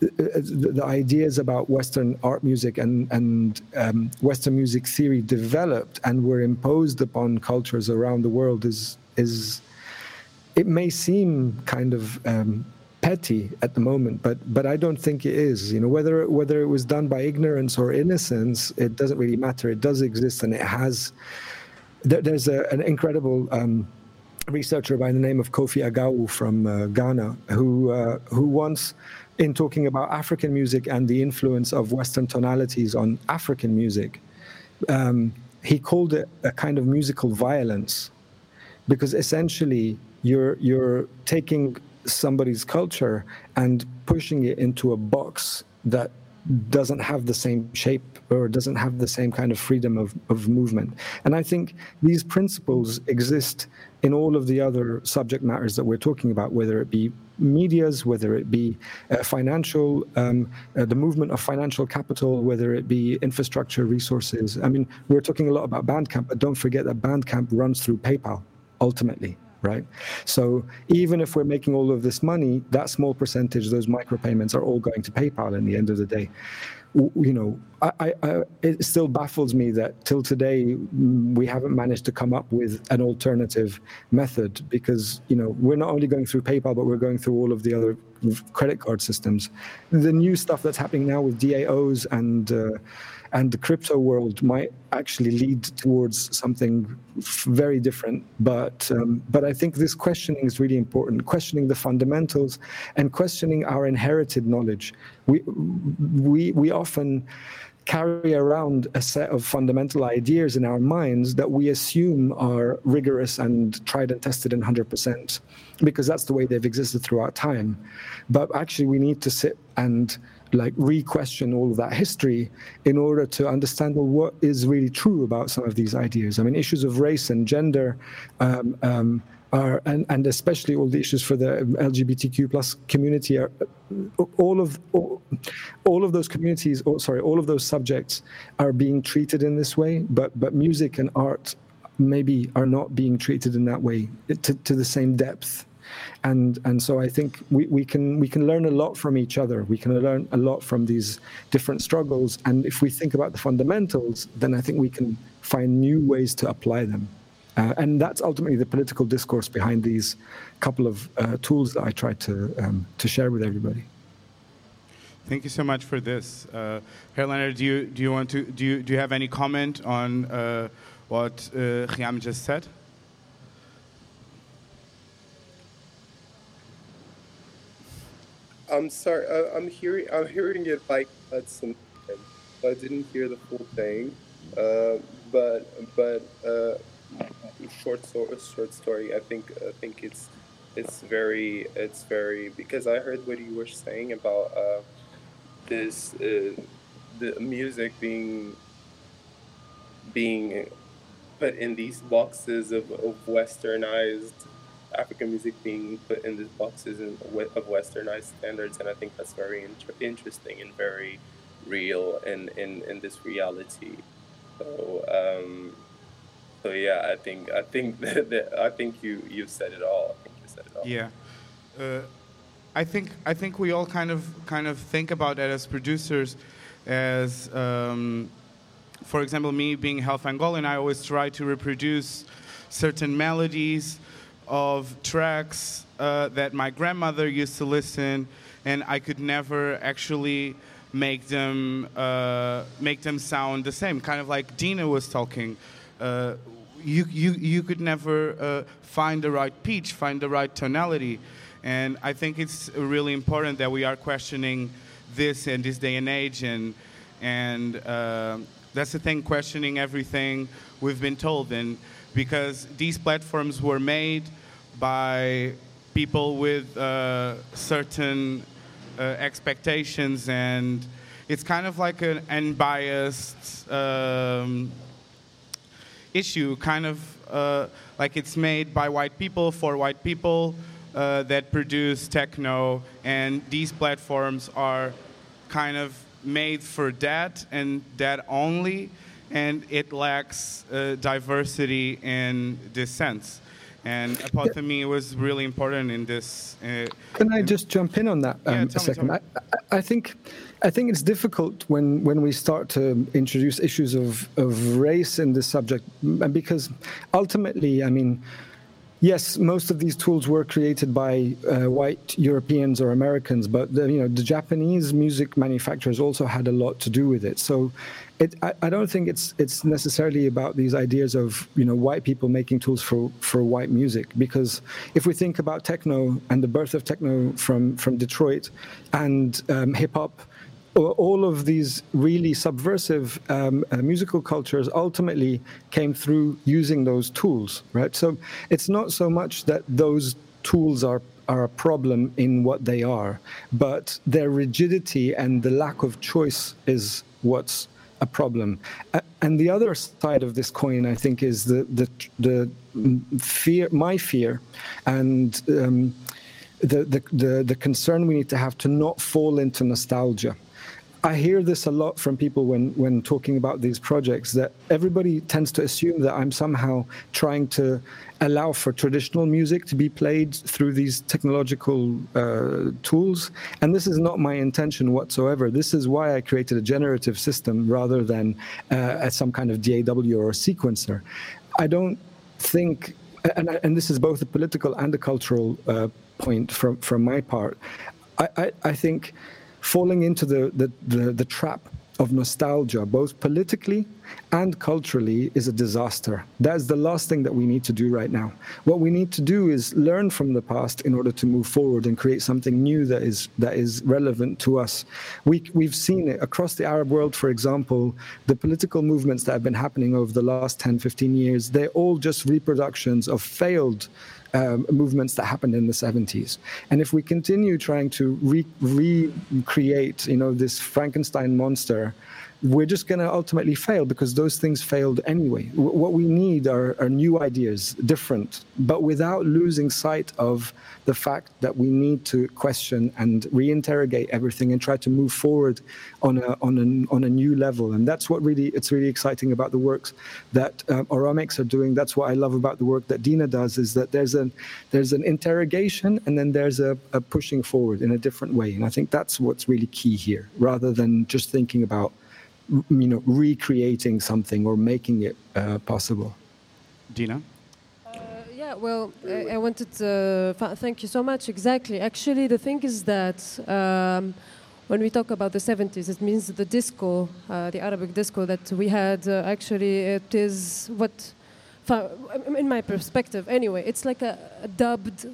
E: the, the, ideas about Western art music and, and um, Western music theory developed and were imposed upon cultures around the world is is it may seem kind of um, petty at the moment, but but I don't think it is. You know, whether whether it was done by ignorance or innocence, it doesn't really matter. It does exist, and it has. There, there's a, an incredible. Um, researcher by the name of Kofi Agawu from uh, Ghana, who uh, who once in talking about African music and the influence of Western tonalities on African music, um, he called it a kind of musical violence, because essentially you're you're taking somebody's culture and pushing it into a box that doesn't have the same shape or doesn't have the same kind of freedom of, of movement. And I think these principles exist in all of the other subject matters that we're talking about, whether it be medias, whether it be uh, financial, um, uh, the movement of financial capital, whether it be infrastructure resources. I mean, we're talking a lot about Bandcamp, but don't forget that Bandcamp runs through PayPal ultimately right? So even if we're making all of this money, that small percentage, those micropayments are all going to PayPal in the end of the day you know, I, I, it still baffles me that till today mm, we haven't managed to come up with an alternative method because you know we're not only going through PayPal but we're going through all of the other credit card systems. The new stuff that's happening now with DAOs and uh, and the crypto world might actually lead towards something very different. But um, but I think this questioning is really important. Questioning the fundamentals and questioning our inherited knowledge. We we we often carry around a set of fundamental ideas in our minds that we assume are rigorous and tried and tested in 100% because that's the way they've existed throughout time but actually we need to sit and like re-question all of that history in order to understand well what is really true about some of these ideas. I mean, issues of race and gender um, um, are, and, and especially all the issues for the LGBTQ plus community are all of all, all of those communities. Or, sorry, all of those subjects are being treated in this way. But but music and art maybe are not being treated in that way to, to the same depth and and so I think we, we can we can learn a lot from each other. We can learn a lot from these different struggles, and if we think about the fundamentals, then I think we can find new ways to apply them. Uh, and that's ultimately the political discourse behind these couple of uh, tools that I try to um, to share with everybody.
B: Thank you so much for this, uh, Herr Do you do you want to do you do you have any comment on uh, what uh, Khyam just said?
F: I'm sorry. I'm hearing. I'm hearing it like point. I didn't hear the full thing. Uh, but but uh, short story. Short story. I think. I think it's it's very it's very because I heard what you were saying about uh, this uh, the music being being put in these boxes of, of westernized African music being put in these boxes of westernized standards, and I think that's very inter- interesting and very real in, in, in this reality. So, um, so yeah, I think I think that, that, I think you you said it all. I think you said it all.
B: Yeah. Uh, I think I think we all kind of kind of think about it as producers, as um, for example, me being half Angolan, I always try to reproduce certain melodies of tracks uh, that my grandmother used to listen, and I could never actually make them uh, make them sound the same. Kind of like Deena was talking. Uh, you, you, you could never uh, find the right pitch, find the right tonality. And I think it's really important that we are questioning this in this day and age. And, and uh, that's the thing, questioning everything we've been told. And because these platforms were made by people with uh, certain uh, expectations, and it's kind of like an unbiased um, issue, kind of uh, like it's made by white people for white people uh, that produce techno, and these platforms are kind of made for that and that only, and it lacks uh, diversity in this sense. And Apotome was really important in this. Uh,
E: Can I just jump in on that um, yeah, a second? Me, I, I, think, I think it's difficult when, when we start to introduce issues of, of race in this subject, because ultimately, I mean, Yes, most of these tools were created by uh, white Europeans or Americans, but the, you know the Japanese music manufacturers also had a lot to do with it. So, it, I, I, don't think it's it's necessarily about these ideas of you know white people making tools for for white music. Because if we think about techno and the birth of techno from from Detroit and um, hip hop all of these really subversive um, uh, musical cultures ultimately came through using those tools, right? So it's not so much that those tools are are a problem in what they are, but their rigidity and the lack of choice is what's a problem. And the other side of this coin, I think, is the the, the fear, my fear, and um, the, the the the concern we need to have to not fall into nostalgia. I hear this a lot from people when, when talking about these projects that everybody tends to assume that I'm somehow trying to allow for traditional music to be played through these technological uh, tools. And this is not my intention whatsoever. This is why I created a generative system rather than uh, some kind of DAW or sequencer. I don't think, and, and this is both a political and a cultural uh, point from, from my part. I, I, I think falling into the, the, the, the trap of nostalgia, both politically and culturally, is a disaster. That's the last thing that we need to do right now. What we need to do is learn from the past in order to move forward and create something new that is that is relevant to us. We we've seen it across the Arab world, for example, the political movements that have been happening over the last 10, 15 years. They're all just reproductions of failed um, movements that happened in the 70s. And if we continue trying to re- recreate, you know, this Frankenstein monster we're just going to ultimately fail because those things failed anyway. W- what we need are, are new ideas, different, but without losing sight of the fact that we need to question and reinterrogate everything and try to move forward on a on a on a new level. And that's what really it's really exciting about the works that uh, Oramics are doing. That's what I love about the work that Deena does is that there's an there's an interrogation and then there's a, a pushing forward in a different way. And I think that's what's really key here, rather than just thinking about you know, recreating something or making it uh, possible.
B: Deena?
D: Uh, yeah, well, I, I wanted to thank you so much. Exactly. Actually, the thing is that um, when we talk about the 70s, it means the disco, uh, the Arabic disco that we had. Uh, actually, it is what, in my perspective, anyway, it's like a, a dubbed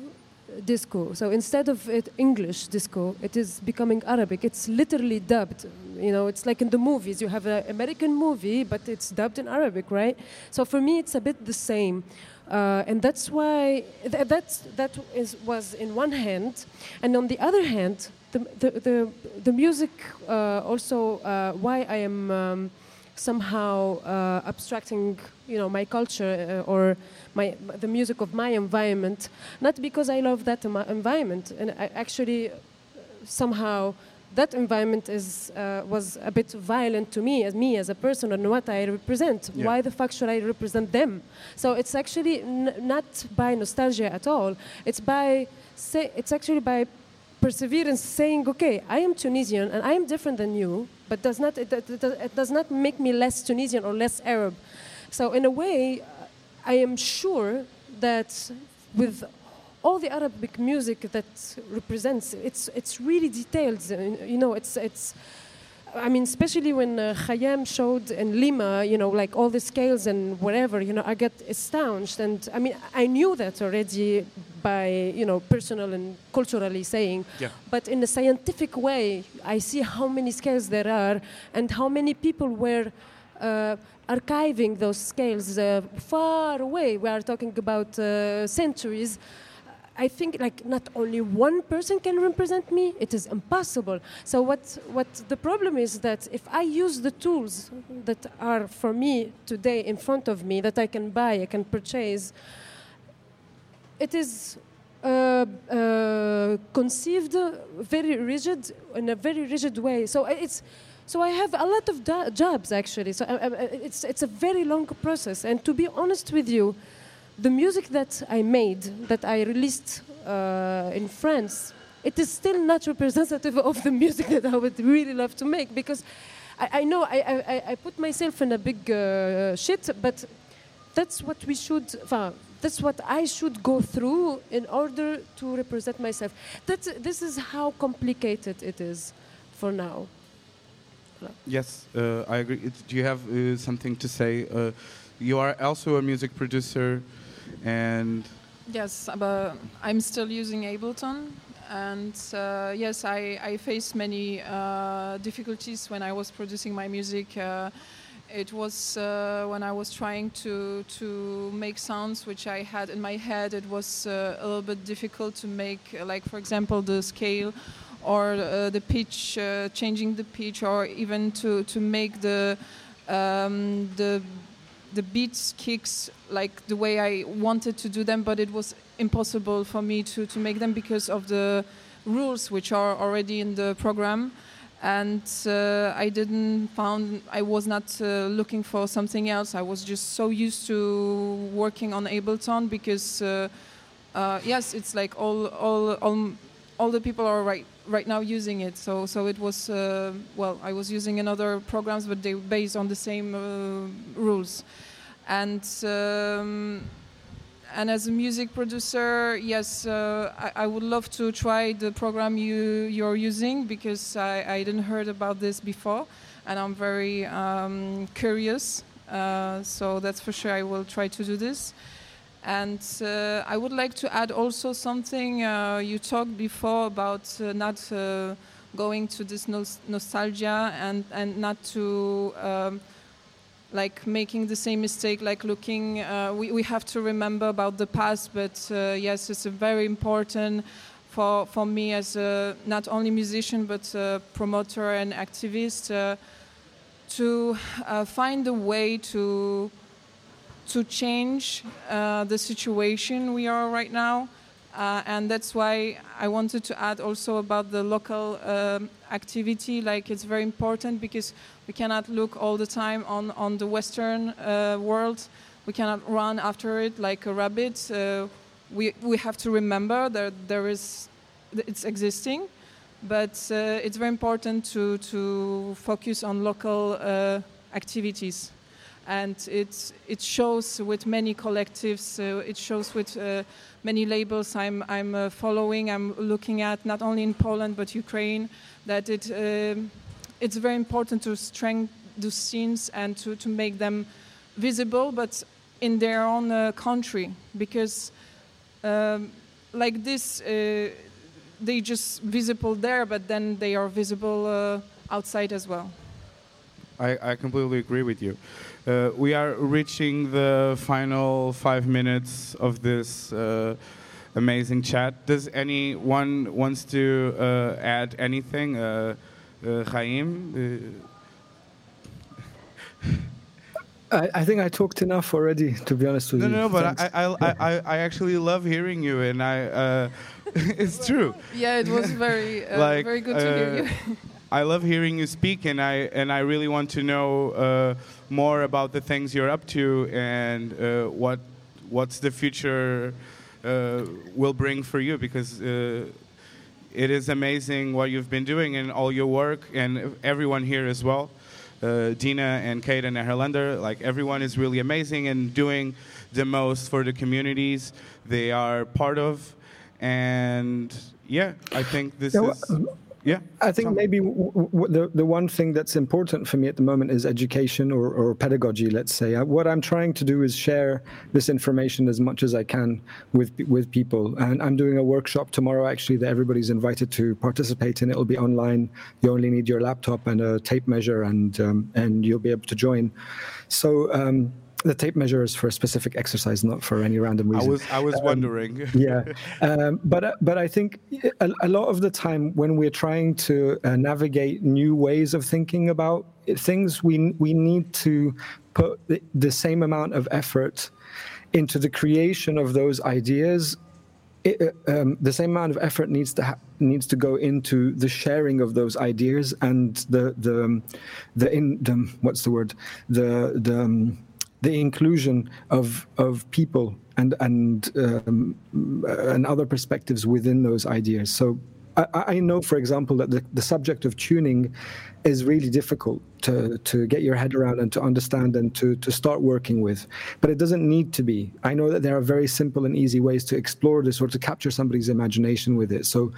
D: disco. So instead of it English disco, it is becoming Arabic. It's literally dubbed. You know, it's like in the movies. You have an American movie, but it's dubbed in Arabic, right? So for me, it's a bit the same. Uh, and that's why th- that's, that is, was in one hand. And on the other hand, the, the, the, the music uh, also, uh, why I am um, somehow uh, abstracting, you know, my culture uh, or my, the music of my environment, not because I love that environment, and I actually somehow that environment is, uh, was a bit violent to me as me as a person and what I represent. Yeah. Why the fuck should I represent them? So it's actually not by nostalgia at all. It's by say, it's actually by perseverance, saying, okay, I am Tunisian and I am different than you, but does not it, it, it does not make me less Tunisian or less Arab. So in a way, I am sure that with all the Arabic music that represents, it's it's really detailed. You know, it's it's. I mean, especially when uh, Khyam showed in Leimma, you know, like all the scales and whatever, you know, I get astonished. And I mean, I knew that already by, you know, personal and culturally saying. Yeah. But in a scientific way, I see how many scales there are and how many people were. Uh, archiving those scales uh, far away. We are talking about uh, centuries. I think like not only one person can represent me, it is impossible. So what what the problem is that if I use the tools that are for me today in front of me that I can buy, I can purchase, it is uh, uh, conceived very rigid in a very rigid way. So it's so I have a lot of jobs actually. So I, uh, I, uh, it's it's a very long process. And to be honest with you, the music that I made, that I released uh, in France, it is still not representative of the music that I would really love to make because I, I know I, I, I, put myself in a big uh, shit, but that's what we should. That's what I should go through in order to represent myself. That's, this is how complicated it is for now.
B: Yes, uh, I agree. do you have uh, something to say? Uh, you are also a music producer, and
C: yes, but I'm still using Ableton, and uh, yes, I, I faced many uh, difficulties when I was producing my music. Uh, it was when I was trying to to make sounds which I had in my head. It was a little bit difficult to make, like for example, the scale or uh, the pitch, uh, changing the pitch, or even to to make the um, the the beats kicks like the way I wanted to do them, but it was impossible for me to to make them because of the rules which are already in the program and uh, I didn't found I was not uh, looking for something else. I was just so used to working on Ableton because uh, uh yes, it's like all all all all the people are right right now using it. So so it was uh, well, I was using another programs, but they based on the same uh, rules, and. Um, and as a music producer, yes, uh, I, I, would love to try the program you you're using because I, I didn't heard about this before, and I'm very um, curious. Uh, so that's for sure. I will try to do this. And uh, I would like to add also something uh, you talked before about uh, not uh, going to this nostalgia and, and not to um, like making the same mistake, like looking, uh, we, we have to remember about the past, but uh, yes, it's very important for, for me as a not only musician but a promoter and activist to uh, find a way to to change uh, the situation we are right now. Uh, and that's why I wanted to add also about the local um, activity. Like it's very important because we cannot look all the time on on the Western uh, world. We cannot run after it like a rabbit. Uh, we we have to remember that there is it's existing, but uh, it's very important to to focus on local uh, activities and it it shows with many collectives. Uh, it shows with uh, many labels I'm I'm uh, following. I'm looking at not only in Poland but Ukraine. That it um, it's very important to strengthen the scenes and to to make them visible, but in their own country because um, like this. Uh, they just visible there, but then they are visible uh, outside as well.
B: I, I completely agree with you. Uh, we are reaching the final five minutes of this uh, amazing chat. Does anyone wants to uh, add anything? Uh, uh, Khyam?
E: I, I, think I talked enough already, to be honest with
B: no,
E: you.
B: No, no, but I, I, I, I, actually love hearing you, and I, uh, it's true.
C: Yeah, it was very, uh, like, very good to hear you.
B: I love hearing you speak, and I and I really want to know uh, more about the things you're up to and uh, what what's the future uh, will bring for you because uh, it is amazing what you've been doing and all your work and everyone here as well. Uh, Deena and Kate and Herlander, like everyone is really amazing and doing the most for the communities they are part of. And yeah, I think this is. Yeah.
E: I think maybe the, the one thing that's important for me at the moment is education or, or pedagogy, let's say. Uh, what I'm trying to do is share this information as much as I can with, with people. And I'm doing a workshop tomorrow, actually, that everybody's invited to participate in. It'll be online. You only need your laptop and a tape measure, and, um, and you'll be able to join. So, um, the tape measure is for a specific exercise, not for any random reason.
B: I was I was um, wondering.
E: yeah, um, but uh, but I think a, a, lot of the time when we're trying to uh, navigate new ways of thinking about things, we we need to put the, the same amount of effort into the creation of those ideas it, uh, um, the same amount of effort needs to ha- needs to go into the sharing of those ideas and the the um, the in the what's the word the the um, the inclusion of of people and and um, and other perspectives within those ideas. So I, I, know, for example, that the, the subject of tuning is really difficult to to get your head around and to understand and to to start working with. But it doesn't need to be. I know that there are very simple and easy ways to explore this or to capture somebody's imagination with it. So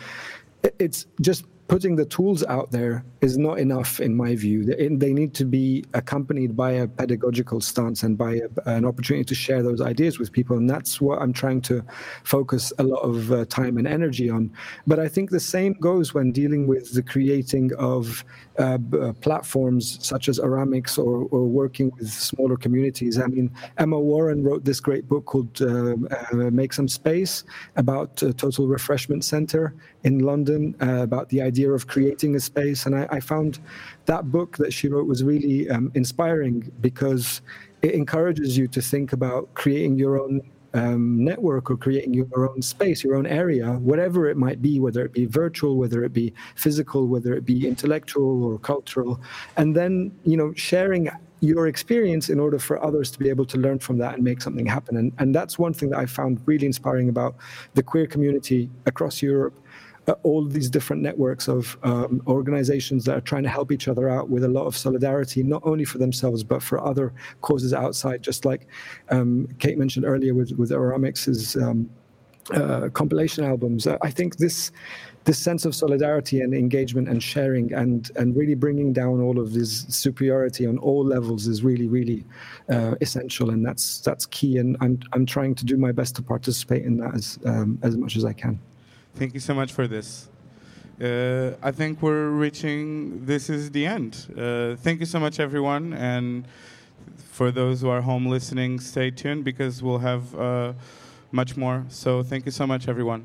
E: it's just putting the tools out there is not enough in my view. They, need to be accompanied by a pedagogical stance and by a, an opportunity to share those ideas with people. And that's what i'm trying to focus a lot of uh, time and energy on. But i think the same goes when dealing with the creating of uh, uh, platforms such as Oramics or, or, working with smaller communities. I mean, Emma Warren wrote this great book called uh, uh Make Some Space about Total Refreshment Center in London, uh, about the idea of creating a space. And I, I, found that book that she wrote was really um, inspiring because it encourages you to think about creating your own um, network or creating your own space, your own area, whatever it might be, whether it be virtual, whether it be physical, whether it be intellectual or cultural, and then you know sharing your experience in order for others to be able to learn from that and make something happen. And, and that's one thing that I found really inspiring about the queer community across Europe all these different networks of um, organizations that are trying to help each other out with a lot of solidarity, not only for themselves but for other causes outside. Just like um, Kate mentioned earlier with with Oramics's um, uh, compilation albums, uh, I think this this sense of solidarity and engagement and sharing and and really bringing down all of this superiority on all levels is really really uh, essential and that's that's key and I'm I'm trying to do my best to participate in that as um, as much as I can.
B: Thank you so much for this. Uh, I think we're reaching, this is the end. Uh, thank you so much, everyone. And for those who are home listening, stay tuned because we'll have uh, much more. So thank you so much, everyone.